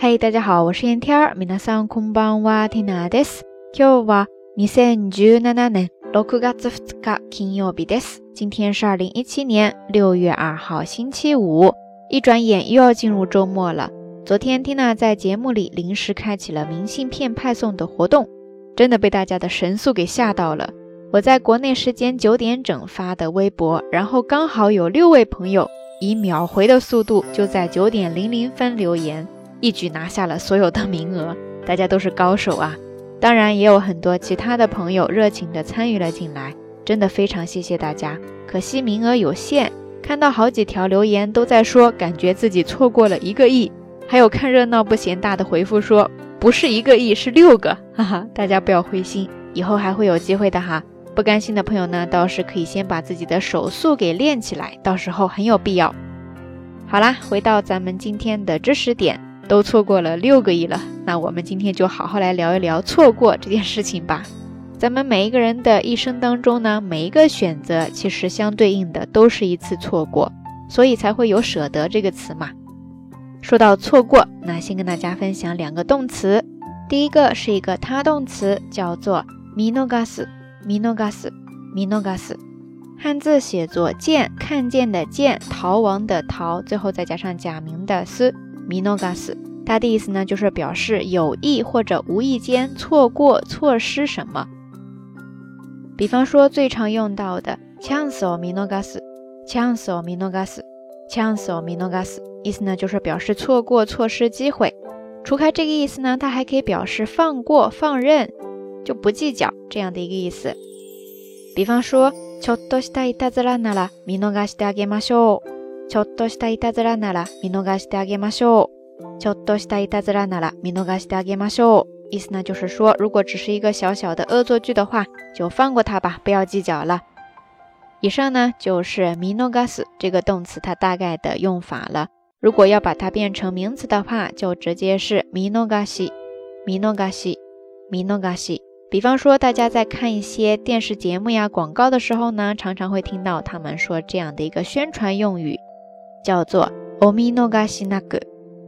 嘿，大家好，我是燕天儿。皆さんこんばんは、ティナです。今日は二千十七年六月二日金曜日です。今天是二零一七年六月二号星期五。一转眼又要进入周末了。昨天，Tina 在节目里临时开启了明信片派送的活动，真的被大家的神速给吓到了。我在国内时间九点整发的微博，然后刚好有六位朋友以秒回的速度就在九点零零分留言。 一举拿下了所有的名额，大家都是高手啊！当然也有很多其他的朋友热情地参与了进来，真的非常谢谢大家。可惜名额有限，看到好几条留言都在说感觉自己错过了一个亿，还有看热闹不嫌大的回复说不是一个亿是六个，哈哈！大家不要灰心，以后还会有机会的哈。不甘心的朋友呢，倒是可以先把自己的手速给练起来，到时候很有必要。好啦，回到咱们今天的知识点。都错过了六个亿了，那我们今天就好好来聊一聊错过这件事情吧。咱们每一个人的一生当中呢，每一个选择其实相对应的都是一次错过，所以才会有舍得这个词嘛。说到错过，那先跟大家分享两个动词。第一个是一个他动词，叫做 minogas，minogas，minogas，汉字写作见，看见的见，逃亡的逃，最后再加上假名的思。minogas，它的意思呢，就是表示有意或者无意间错过、错失什么。比方说，最常用到的 chance or minogas，chance or minogas，chance or minogas，意思呢，就是表示错过、错失机会。除开这个意思呢，它还可以表示放过、放任，就不计较这样的一个意思。比方说，ちょっとしたいたずらなら見逃してあげましょう。 ちょっとしたいたずらなら見逃してあげましょう。ちょっとしたいたずらなら見逃してあげましょう。意思呢就是说，如果只是一个小小的恶作剧的话，就放过他吧，不要计较了。以上呢就是見逃す这个动词它大概的用法了。如果要把它变成名词的话，就直接是見逃し、見逃し、見逃し。比方说，大家在看一些电视节目呀、广告的时候呢，常常会听到他们说这样的一个宣传用语。 叫做おみのがしなく，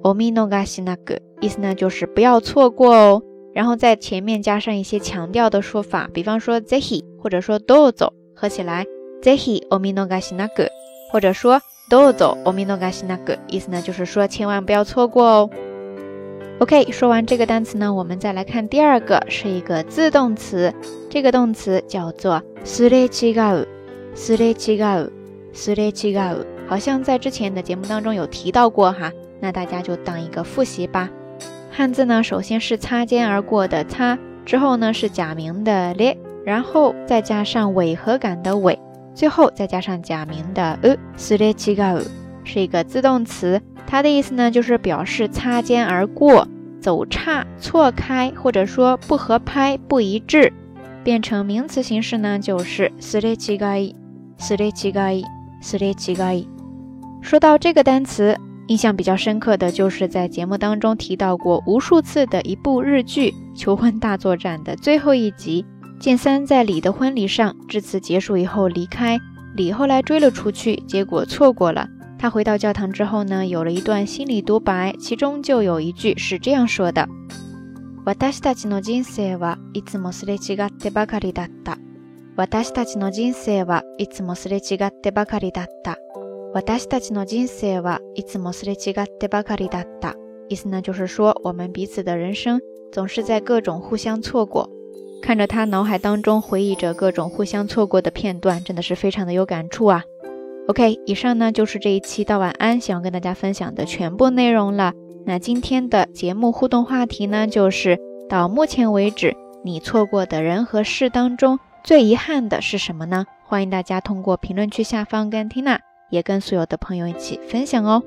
おみのがしなく，意思呢就是不要错过哦。然后在前面加上一些强调的说法，比方说ぜひ或者说どうぞ，合起来ぜひおみのがしなく，或者说どうぞおみのがしなく，意思呢就是说千万不要错过哦。OK，说完这个单词呢，我们再来看第二个，是一个自动词，这个动词叫做すれ違う，すれ違う，すれ違う。 好像在之前的节目当中有提到过哈，那大家就当一个复习吧。汉字呢，首先是擦肩而过的擦，之后呢是假名的咧，然后再加上违和感的违，最后再加上假名的呃，すれ違う是一个自动词，它的意思呢就是表示擦肩而过、走岔、错开，或者说不合拍、不一致。变成名词形式呢就是すれ違い、すれ違い、すれ違い。 说到这个单词，印象比较深刻的就是在节目当中提到过无数次的一部日剧《求婚大作战》的最后一集，剑三在李的婚礼上致辞结束以后离开，李后来追了出去，结果错过了。他回到教堂之后呢，有了一段心理独白，其中就有一句是这样说的：“私たちの人生はいつもすれ違ってばかりだった。私たちの人生はいつもすれ違ってばかりだった。” 私たちの人生はいつもすれ違ってばかりだった。意思呢，就是说我们彼此的人生总是在各种互相错过。看着他脑海当中回忆着各种互相错过的片段，真的是非常的有感触啊。OK，以上呢就是这一期到晚安想要跟大家分享的全部内容了。那今天的节目互动话题呢，就是到目前为止你错过的人和事当中最遗憾的是什么呢？欢迎大家通过评论区下方跟 Tina。 也跟所有的朋友一起分享哦。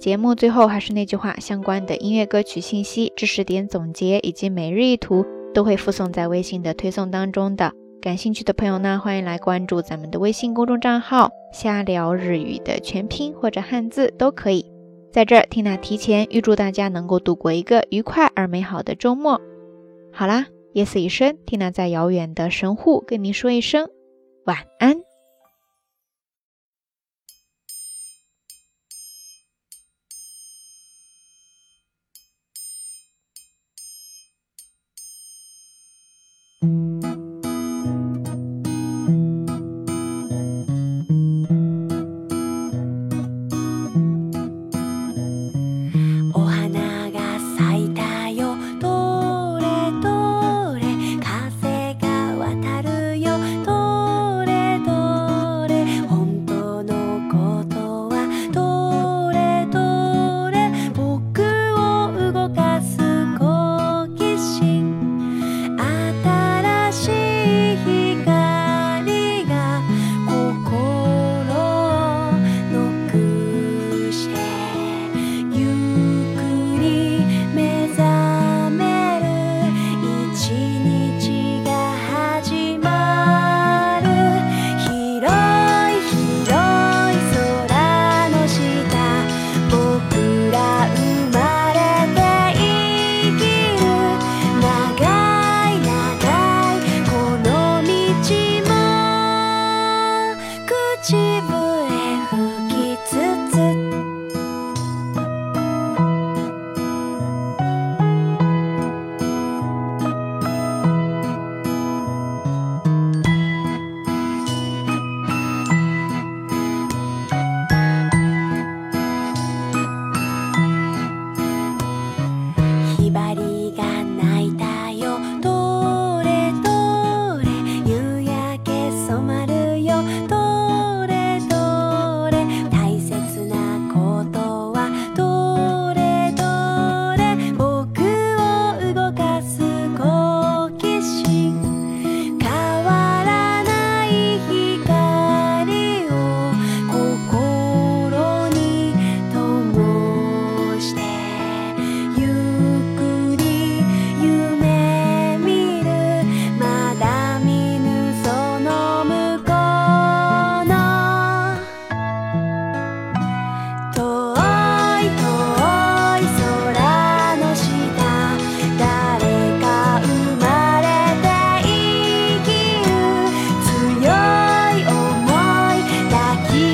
节目最后还是那句话，相关的音乐歌曲信息、知识点总结以及每日一图都会附送在微信的推送当中的。感兴趣的朋友呢，欢迎来关注咱们的微信公众账号“瞎聊日语”的全拼或者汉字都可以。在这，Tina 提前预祝大家能够度过一个愉快而美好的周末。好啦，夜色已深，缇娜在遥远的神户跟您说一声晚安。so much.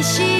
心。